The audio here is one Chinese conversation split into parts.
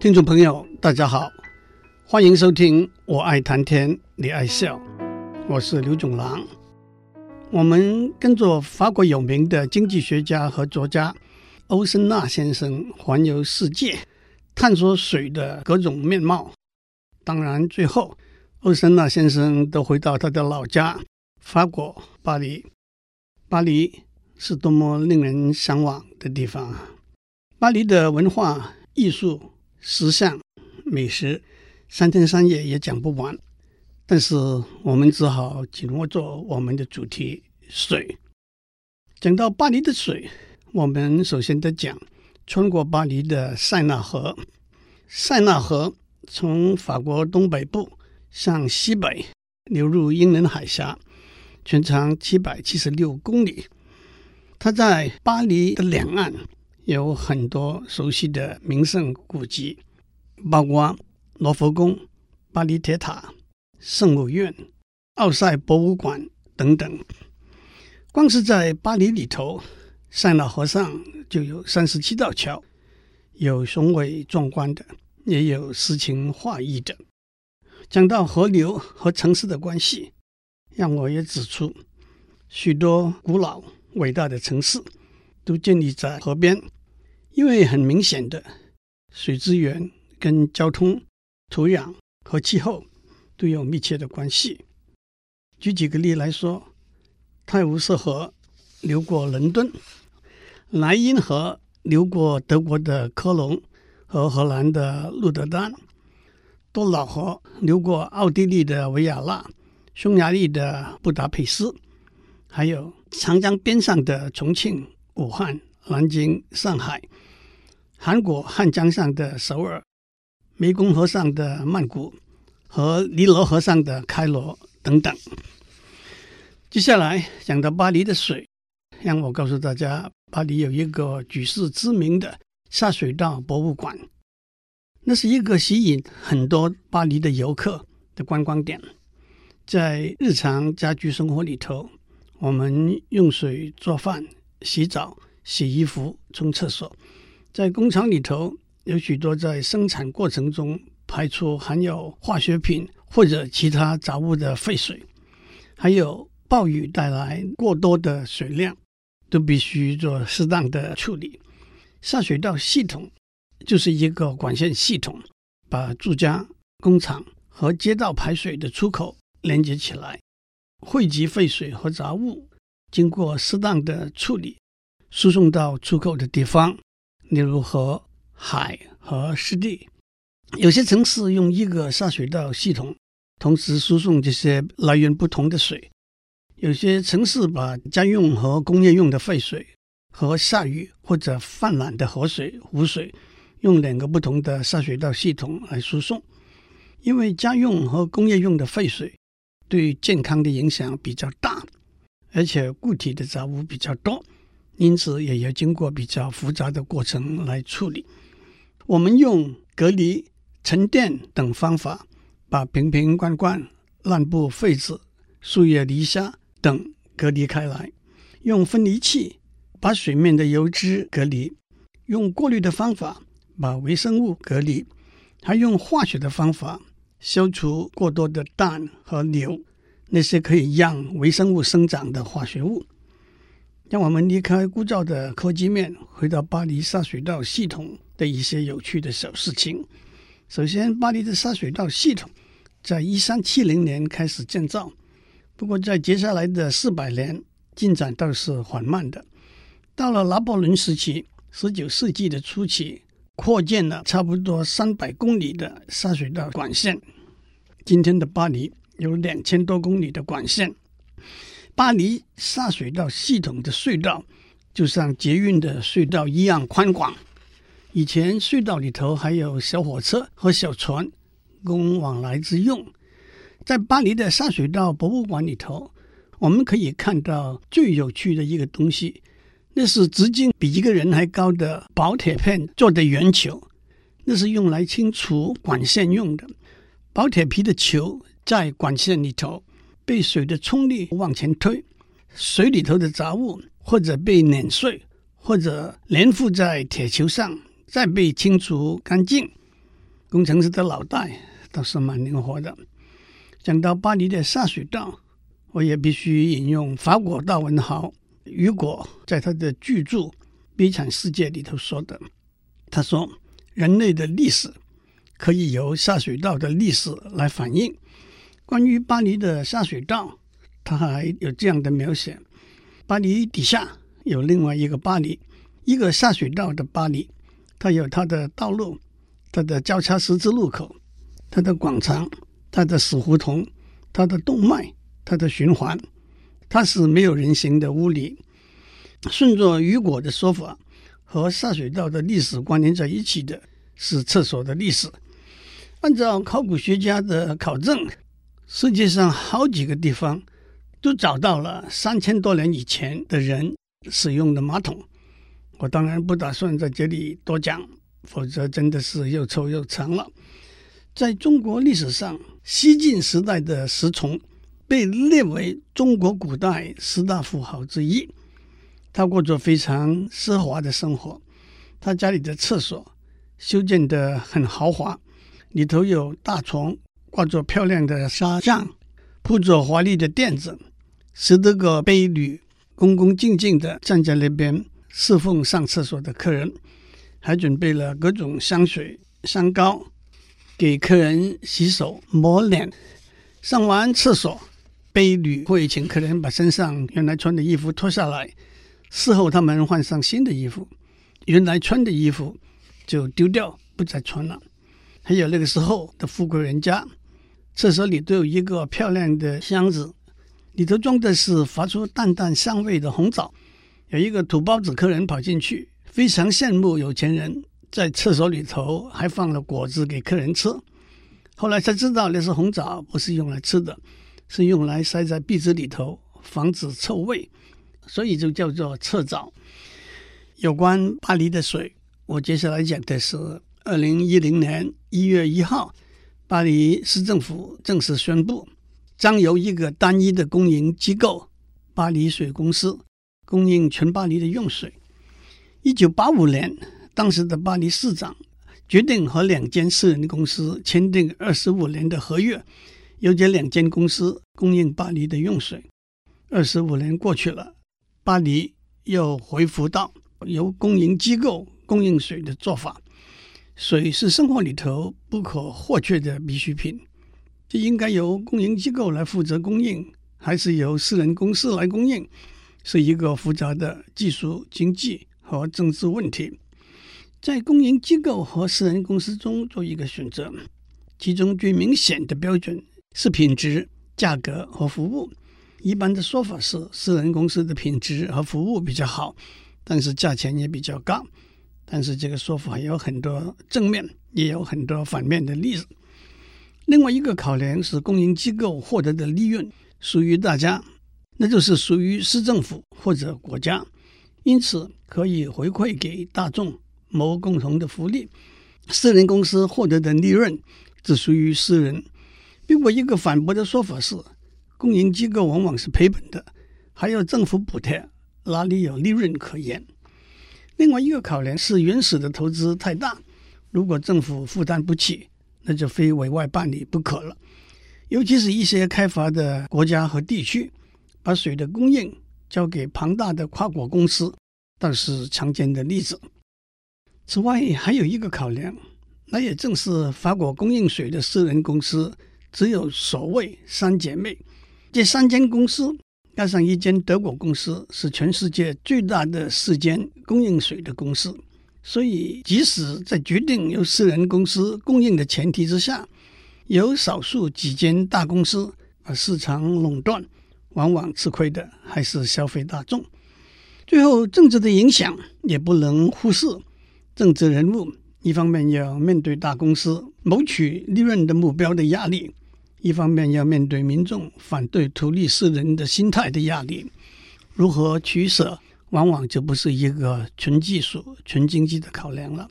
听众朋友，大家好，欢迎收听《我爱谈天，你爱笑》，我是刘总郎。我们跟着法国有名的经济学家和作家欧森纳先生环游世界，探索水的各种面貌。当然，最后欧森纳先生都回到他的老家法国巴黎。巴黎是多么令人向往的地方啊！巴黎的文化、艺术。时尚、美食，三天三夜也讲不完。但是我们只好紧握住我们的主题——水。讲到巴黎的水，我们首先得讲穿过巴黎的塞纳河。塞纳河从法国东北部向西北流入英伦海峡，全长七百七十六公里。它在巴黎的两岸。有很多熟悉的名胜古迹，包括罗浮宫、巴黎铁塔、圣母院、奥赛博物馆等等。光是在巴黎里头，塞纳河上就有三十七道桥，有雄伟壮观的，也有诗情画意的。讲到河流和城市的关系，让我也指出，许多古老伟大的城市都建立在河边。因为很明显的，水资源跟交通、土壤和气候都有密切的关系。举几个例来说，泰晤士河流过伦敦，莱茵河流过德国的科隆和荷兰的鹿特丹，多瑙河流过奥地利的维也纳、匈牙利的布达佩斯，还有长江边上的重庆、武汉、南京、上海。韩国汉江上的首尔，湄公河上的曼谷和尼罗河上的开罗等等。接下来讲到巴黎的水，让我告诉大家，巴黎有一个举世知名的下水道博物馆，那是一个吸引很多巴黎的游客的观光点。在日常家居生活里头，我们用水做饭、洗澡、洗衣服、冲厕所。在工厂里头，有许多在生产过程中排出含有化学品或者其他杂物的废水，还有暴雨带来过多的水量，都必须做适当的处理。下水道系统就是一个管线系统，把住家、工厂和街道排水的出口连接起来，汇集废水和杂物，经过适当的处理，输送到出口的地方。例如河、海和湿地，有些城市用一个下水道系统同时输送这些来源不同的水；有些城市把家用和工业用的废水和下雨或者泛滥的河水、湖水用两个不同的下水道系统来输送。因为家用和工业用的废水对健康的影响比较大，而且固体的杂物比较多。因此，也要经过比较复杂的过程来处理。我们用隔离、沉淀等方法，把瓶瓶罐罐、烂布、废纸、树叶、泥沙等隔离开来；用分离器把水面的油脂隔离；用过滤的方法把微生物隔离；还用化学的方法消除过多的氮和硫，那些可以让微生物生长的化学物。让我们离开枯燥的科技面，回到巴黎下水道系统的一些有趣的小事情。首先，巴黎的下水道系统在一三七零年开始建造，不过在接下来的四百年进展倒是缓慢的。到了拿破仑时期，十九世纪的初期，扩建了差不多三百公里的下水道管线。今天的巴黎有两千多公里的管线。巴黎下水道系统的隧道就像捷运的隧道一样宽广。以前隧道里头还有小火车和小船供往来之用。在巴黎的下水道博物馆里头，我们可以看到最有趣的一个东西，那是直径比一个人还高的薄铁片做的圆球，那是用来清除管线用的。薄铁皮的球在管线里头。被水的冲力往前推，水里头的杂物或者被碾碎，或者粘附在铁球上，再被清除干净。工程师的脑袋倒是蛮灵活的。讲到巴黎的下水道，我也必须引用法国大文豪雨果在他的巨著《悲惨世界》里头说的。他说：“人类的历史可以由下水道的历史来反映。”关于巴黎的下水道，他还有这样的描写：巴黎底下有另外一个巴黎，一个下水道的巴黎，它有它的道路、它的交叉十字路口、它的广场、它的死胡同、它的动脉、它的循环，它是没有人行的物理。顺着雨果的说法，和下水道的历史关联在一起的是厕所的历史。按照考古学家的考证。世界上好几个地方都找到了三千多年以前的人使用的马桶。我当然不打算在这里多讲，否则真的是又臭又长了。在中国历史上，西晋时代的石崇被列为中国古代十大富豪之一。他过着非常奢华的生活，他家里的厕所修建得很豪华，里头有大床。挂着漂亮的纱帐，铺着华丽的垫子，十多个婢女恭恭敬敬地站在那边侍奉上厕所的客人，还准备了各种香水、香膏，给客人洗手抹脸。上完厕所，婢女会请客人把身上原来穿的衣服脱下来，事后他们换上新的衣服，原来穿的衣服就丢掉，不再穿了。还有那个时候的富贵人家。厕所里都有一个漂亮的箱子，里头装的是发出淡淡香味的红枣。有一个土包子客人跑进去，非常羡慕有钱人在厕所里头还放了果子给客人吃。后来才知道那是红枣，不是用来吃的，是用来塞在壁子里头防止臭味，所以就叫做厕枣。有关巴黎的水，我接下来讲的是二零一零年一月一号。巴黎市政府正式宣布，将由一个单一的公营机构——巴黎水公司，供应全巴黎的用水。一九八五年，当时的巴黎市长决定和两间私人公司签订二十五年的合约，由这两间公司供应巴黎的用水。二十五年过去了，巴黎又恢复到由公营机构供应水的做法。水是生活里头不可或缺的必需品，这应该由公营机构来负责供应，还是由私人公司来供应，是一个复杂的技术、经济和政治问题。在公营机构和私人公司中做一个选择，其中最明显的标准是品质、价格和服务。一般的说法是，私人公司的品质和服务比较好，但是价钱也比较高。但是这个说法有很多正面，也有很多反面的例子。另外一个考量是，公营机构获得的利润属于大家，那就是属于市政府或者国家，因此可以回馈给大众谋共同的福利。私人公司获得的利润只属于私人。另外一个反驳的说法是，公营机构往往是赔本的，还要政府补贴，哪里有利润可言？另外一个考量是原始的投资太大，如果政府负担不起，那就非委外办理不可了。尤其是一些开发的国家和地区，把水的供应交给庞大的跨国公司，倒是常见的例子。此外，还有一个考量，那也正是法国供应水的私人公司只有所谓三姐妹，这三间公司。加上一间德国公司，是全世界最大的四间供应水的公司，所以即使在决定由私人公司供应的前提之下，有少数几间大公司而市场垄断，往往吃亏的还是消费大众。最后，政治的影响也不能忽视。政治人物一方面要面对大公司谋取利润的目标的压力。一方面要面对民众反对图利私人的心态的压力，如何取舍，往往就不是一个纯技术、纯经济的考量了。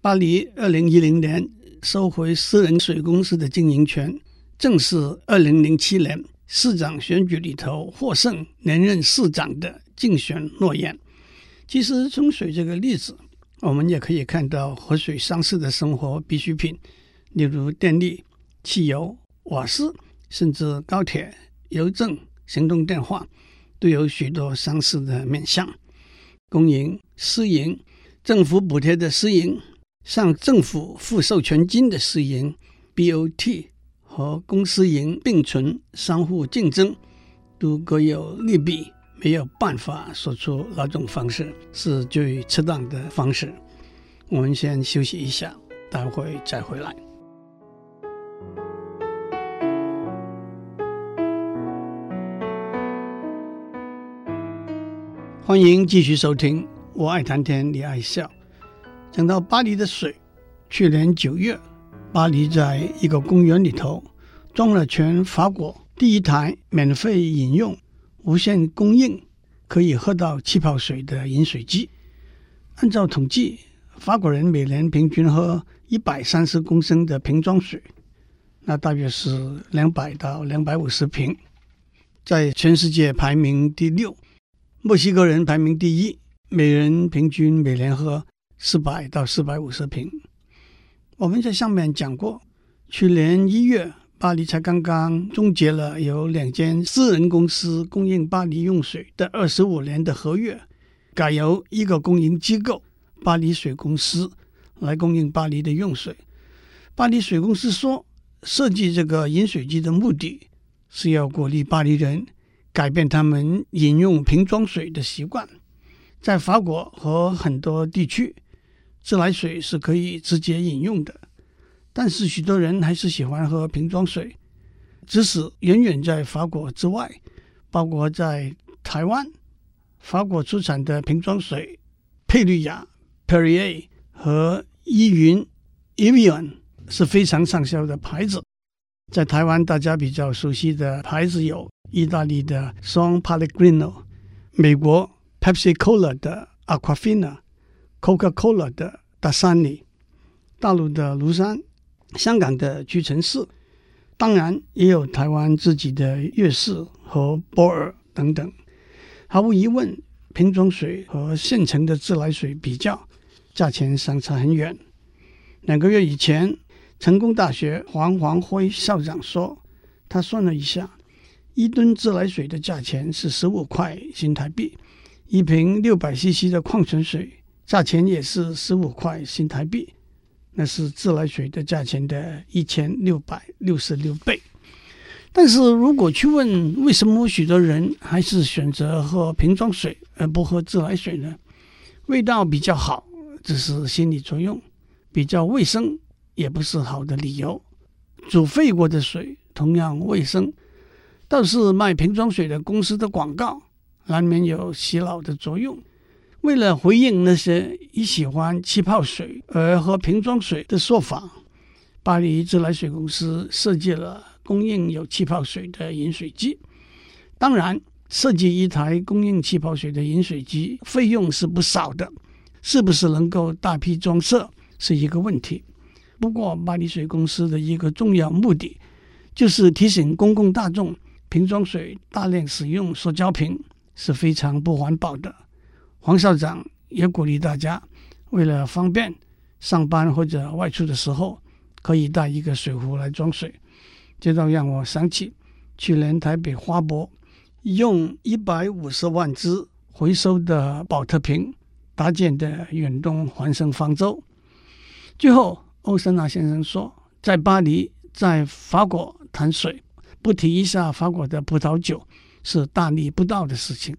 巴黎二零一零年收回私人水公司的经营权，正是二零零七年市长选举里头获胜连任市长的竞选诺言。其实冲水这个例子，我们也可以看到和水相似的生活必需品。例如电力、汽油、瓦斯，甚至高铁、邮政、行动电话，都有许多相似的面向。公营、私营、政府补贴的私营，向政府付授权金的私营 （BOT） 和公私营并存、相互竞争，都各有利弊，没有办法说出哪种方式是最适当的方式。我们先休息一下，待会再回来。欢迎继续收听，我爱谈天，你爱笑。讲到巴黎的水，去年九月，巴黎在一个公园里头装了全法国第一台免费饮用、无限供应、可以喝到气泡水的饮水机。按照统计，法国人每年平均喝一百三十公升的瓶装水，那大约是两百到两百五十瓶，在全世界排名第六。墨西哥人排名第一，每人平均每年喝四百到四百五十瓶。我们在上面讲过，去年一月，巴黎才刚刚终结了由两间私人公司供应巴黎用水的二十五年的合约，改由一个公营机构——巴黎水公司来供应巴黎的用水。巴黎水公司说，设计这个饮水机的目的是要鼓励巴黎人。改变他们饮用瓶装水的习惯，在法国和很多地区，自来水是可以直接饮用的，但是许多人还是喜欢喝瓶装水。即使远远在法国之外，包括在台湾，法国出产的瓶装水佩绿雅 （Perrier） 和依云 （Evian） 是非常畅销的牌子。在台湾，大家比较熟悉的牌子有。意大利的 San Pellegrino，美国 Pepsi Cola 的 Aquafina，Coca-Cola 的 Dasani，大陆的庐山，香港的屈臣氏，当然也有台湾自己的悦氏和波尔等等。毫无疑问，瓶装水和现成的自来水比较，价钱相差很远。两个月以前，成功大学黄煌辉校长说，他算了一下。一吨自来水的价钱是十五块新台币，一瓶六百 CC 的矿泉水价钱也是十五块新台币，那是自来水的价钱的一千六百六十六倍。但是如果去问为什么许多人还是选择喝瓶装水而不喝自来水呢？味道比较好只是心理作用，比较卫生也不是好的理由。煮沸过的水同样卫生。倒是卖瓶装水的公司的广告，难免有洗脑的作用。为了回应那些以喜欢气泡水而喝瓶装水的说法，巴黎自来水公司设计了供应有气泡水的饮水机。当然，设计一台供应气泡水的饮水机费用是不少的，是不是能够大批装设是一个问题。不过，巴黎水公司的一个重要目的就是提醒公共大众。瓶装水大量使用塑胶瓶是非常不环保的。黄校长也鼓励大家，为了方便上班或者外出的时候，可以带一个水壶来装水。这倒让我想起去年台北花博用一百五十万只回收的宝特瓶搭建的远东环生方舟。最后，欧森纳先生说，在巴黎，在法国谈水。不提一下法国的葡萄酒是大逆不道的事情。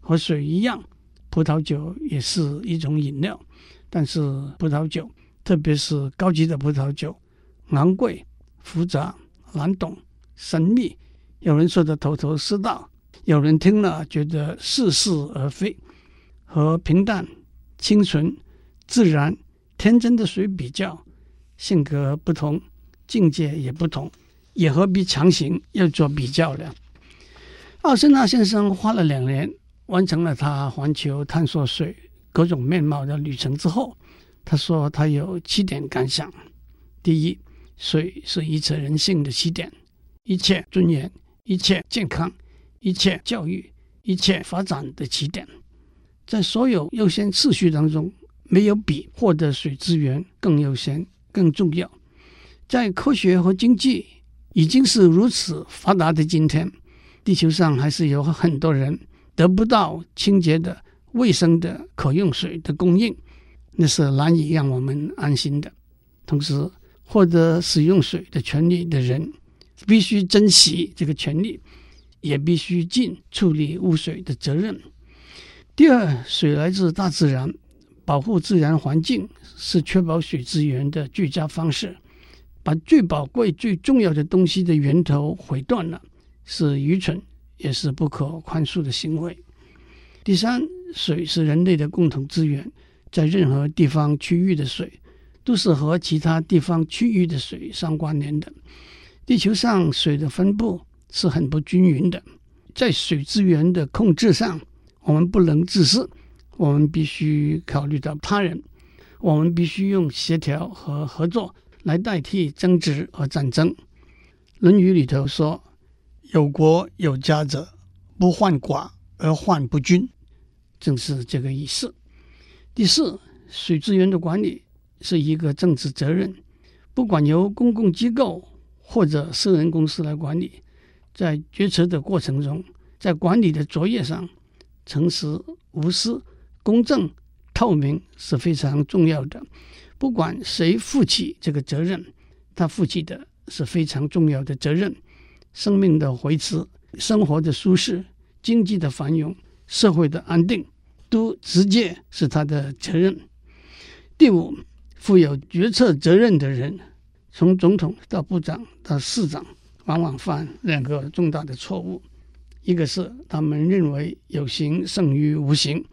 和水一样，葡萄酒也是一种饮料。但是葡萄酒，特别是高级的葡萄酒，昂贵、复杂、难懂、神秘。有人说的头头是道，有人听了觉得似是而非。和平淡、清纯、自然、天真的水比较，性格不同，境界也不同。也何必强行要做比较呢？奥森纳先生花了两年完成了他环球探索水各种面貌的旅程之后，他说他有七点感想：第一，水是一切人性的起点，一切尊严、一切健康、一切教育、一切发展的起点。在所有优先次序当中，没有比获得水资源更优先、更重要。在科学和经济已经是如此发达的今天，地球上还是有很多人得不到清洁的、卫生的可用水的供应，那是难以让我们安心的。同时，获得使用水的权利的人，必须珍惜这个权利，也必须尽处理污水的责任。第二，水来自大自然，保护自然环境是确保水资源的最佳方式。把最宝贵、最重要的东西的源头毁断了，是愚蠢，也是不可宽恕的行为。第三，水是人类的共同资源，在任何地方区域的水，都是和其他地方区域的水相关联的。地球上水的分布是很不均匀的，在水资源的控制上，我们不能自私，我们必须考虑到他人，我们必须用协调和合作。来代替争执和战争，《论语》里头说：“有国有家者，不患寡而患不均。”正是这个意思。第四，水资源的管理是一个政治责任，不管由公共机构或者私人公司来管理，在决策的过程中，在管理的作业上，诚实、无私、公正、透明是非常重要的。不管谁负起这个责任，他负起的是非常重要的责任。生命的维持、生活的舒适、经济的繁荣、社会的安定，都直接是他的责任。第五，负有决策责任的人，从总统到部长到市长，往往犯两个重大的错误：一个是他们认为有形胜于无形，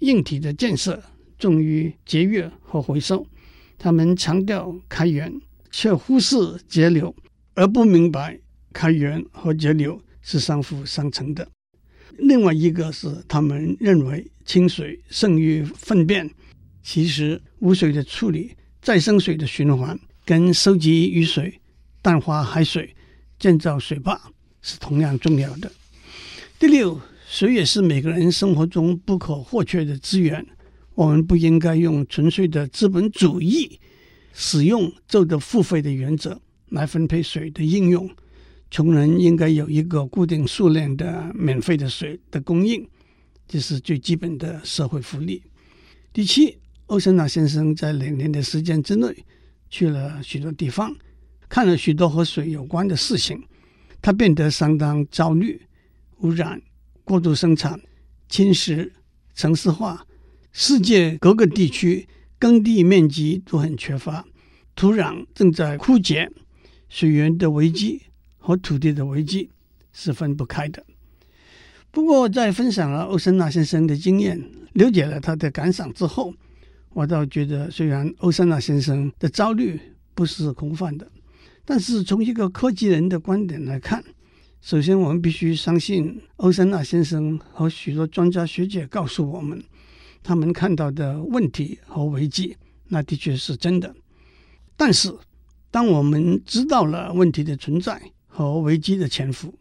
硬体的建设重于节约和回收。他们强调开源，却忽视节流，而不明白开源和节流是相辅相成的。另外一个是，他们认为清水胜于粪便。其实，污水的处理、再生水的循环，跟收集雨水、淡化海水、建造水坝是同样重要的。第六，水也是每个人生活中不可或缺的资源。我们不应该用纯粹的资本主义使用就得付费的原则来分配水的应用。穷人应该有一个固定数量的免费的水的供应，这是最基本的社会福利。第七，欧森纳先生在两年的时间之内去了许多地方，看了许多和水有关的事情，他变得相当焦虑：污染、过度生产、侵蚀、城市化。世界各个地区耕地面积都很缺乏，土壤正在枯竭，水源的危机和土地的危机是分不开的。不过，在分享了欧森纳先生的经验，了解了他的感想之后，我倒觉得，虽然欧森纳先生的焦虑不是空泛的，但是从一个科技人的观点来看，首先我们必须相信欧森纳先生和许多专家学者告诉我们。他们看到的问题和危机，那的确是真的。但是，当我们知道了问题的存在和危机的潜伏，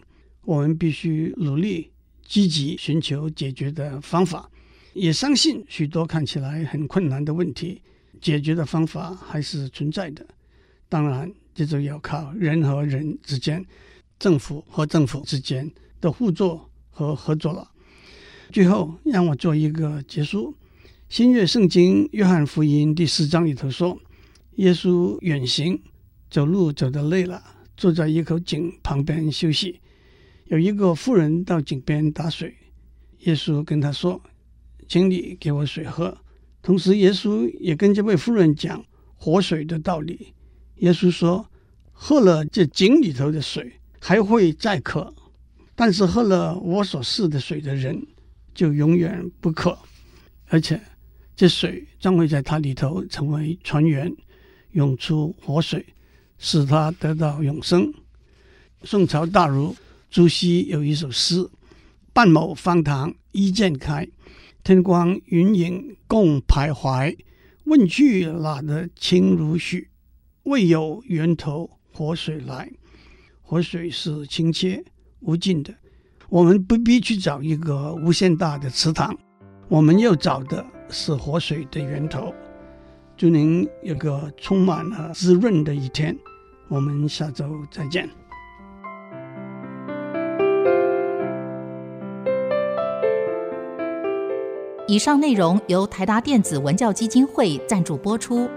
我们必须努力积极寻求解决的方法。也相信许多看起来很困难的问题，解决的方法还是存在的。当然，这就要靠人和人之间、政府和政府之间的互助和合作了。最后，让我做一个结束。新约圣经约翰福音第四章里头说，耶稣远行，走路走得累了，坐在一口井旁边休息。有一个妇人到井边打水，耶稣跟他说：“请你给我水喝。”同时，耶稣也跟这位妇人讲活水的道理。耶稣说：“喝了这井里头的水，还会再渴；但是喝了我所赐的水的人，就永远不渴，而且这水将会在他里头成为泉源，涌出活水，使他得到永生。宋朝大儒朱熹有一首诗：“半亩方塘一鉴开，天光云影共徘徊。问去哪得清如许？为有源头活水来。”活水是清澈无尽的。我们不必去找一个无限大的池塘，我们要找的是活水的源头。祝您有个充满了滋润的一天，我们下周再见。以上内容由台达电子文教基金会赞助播出。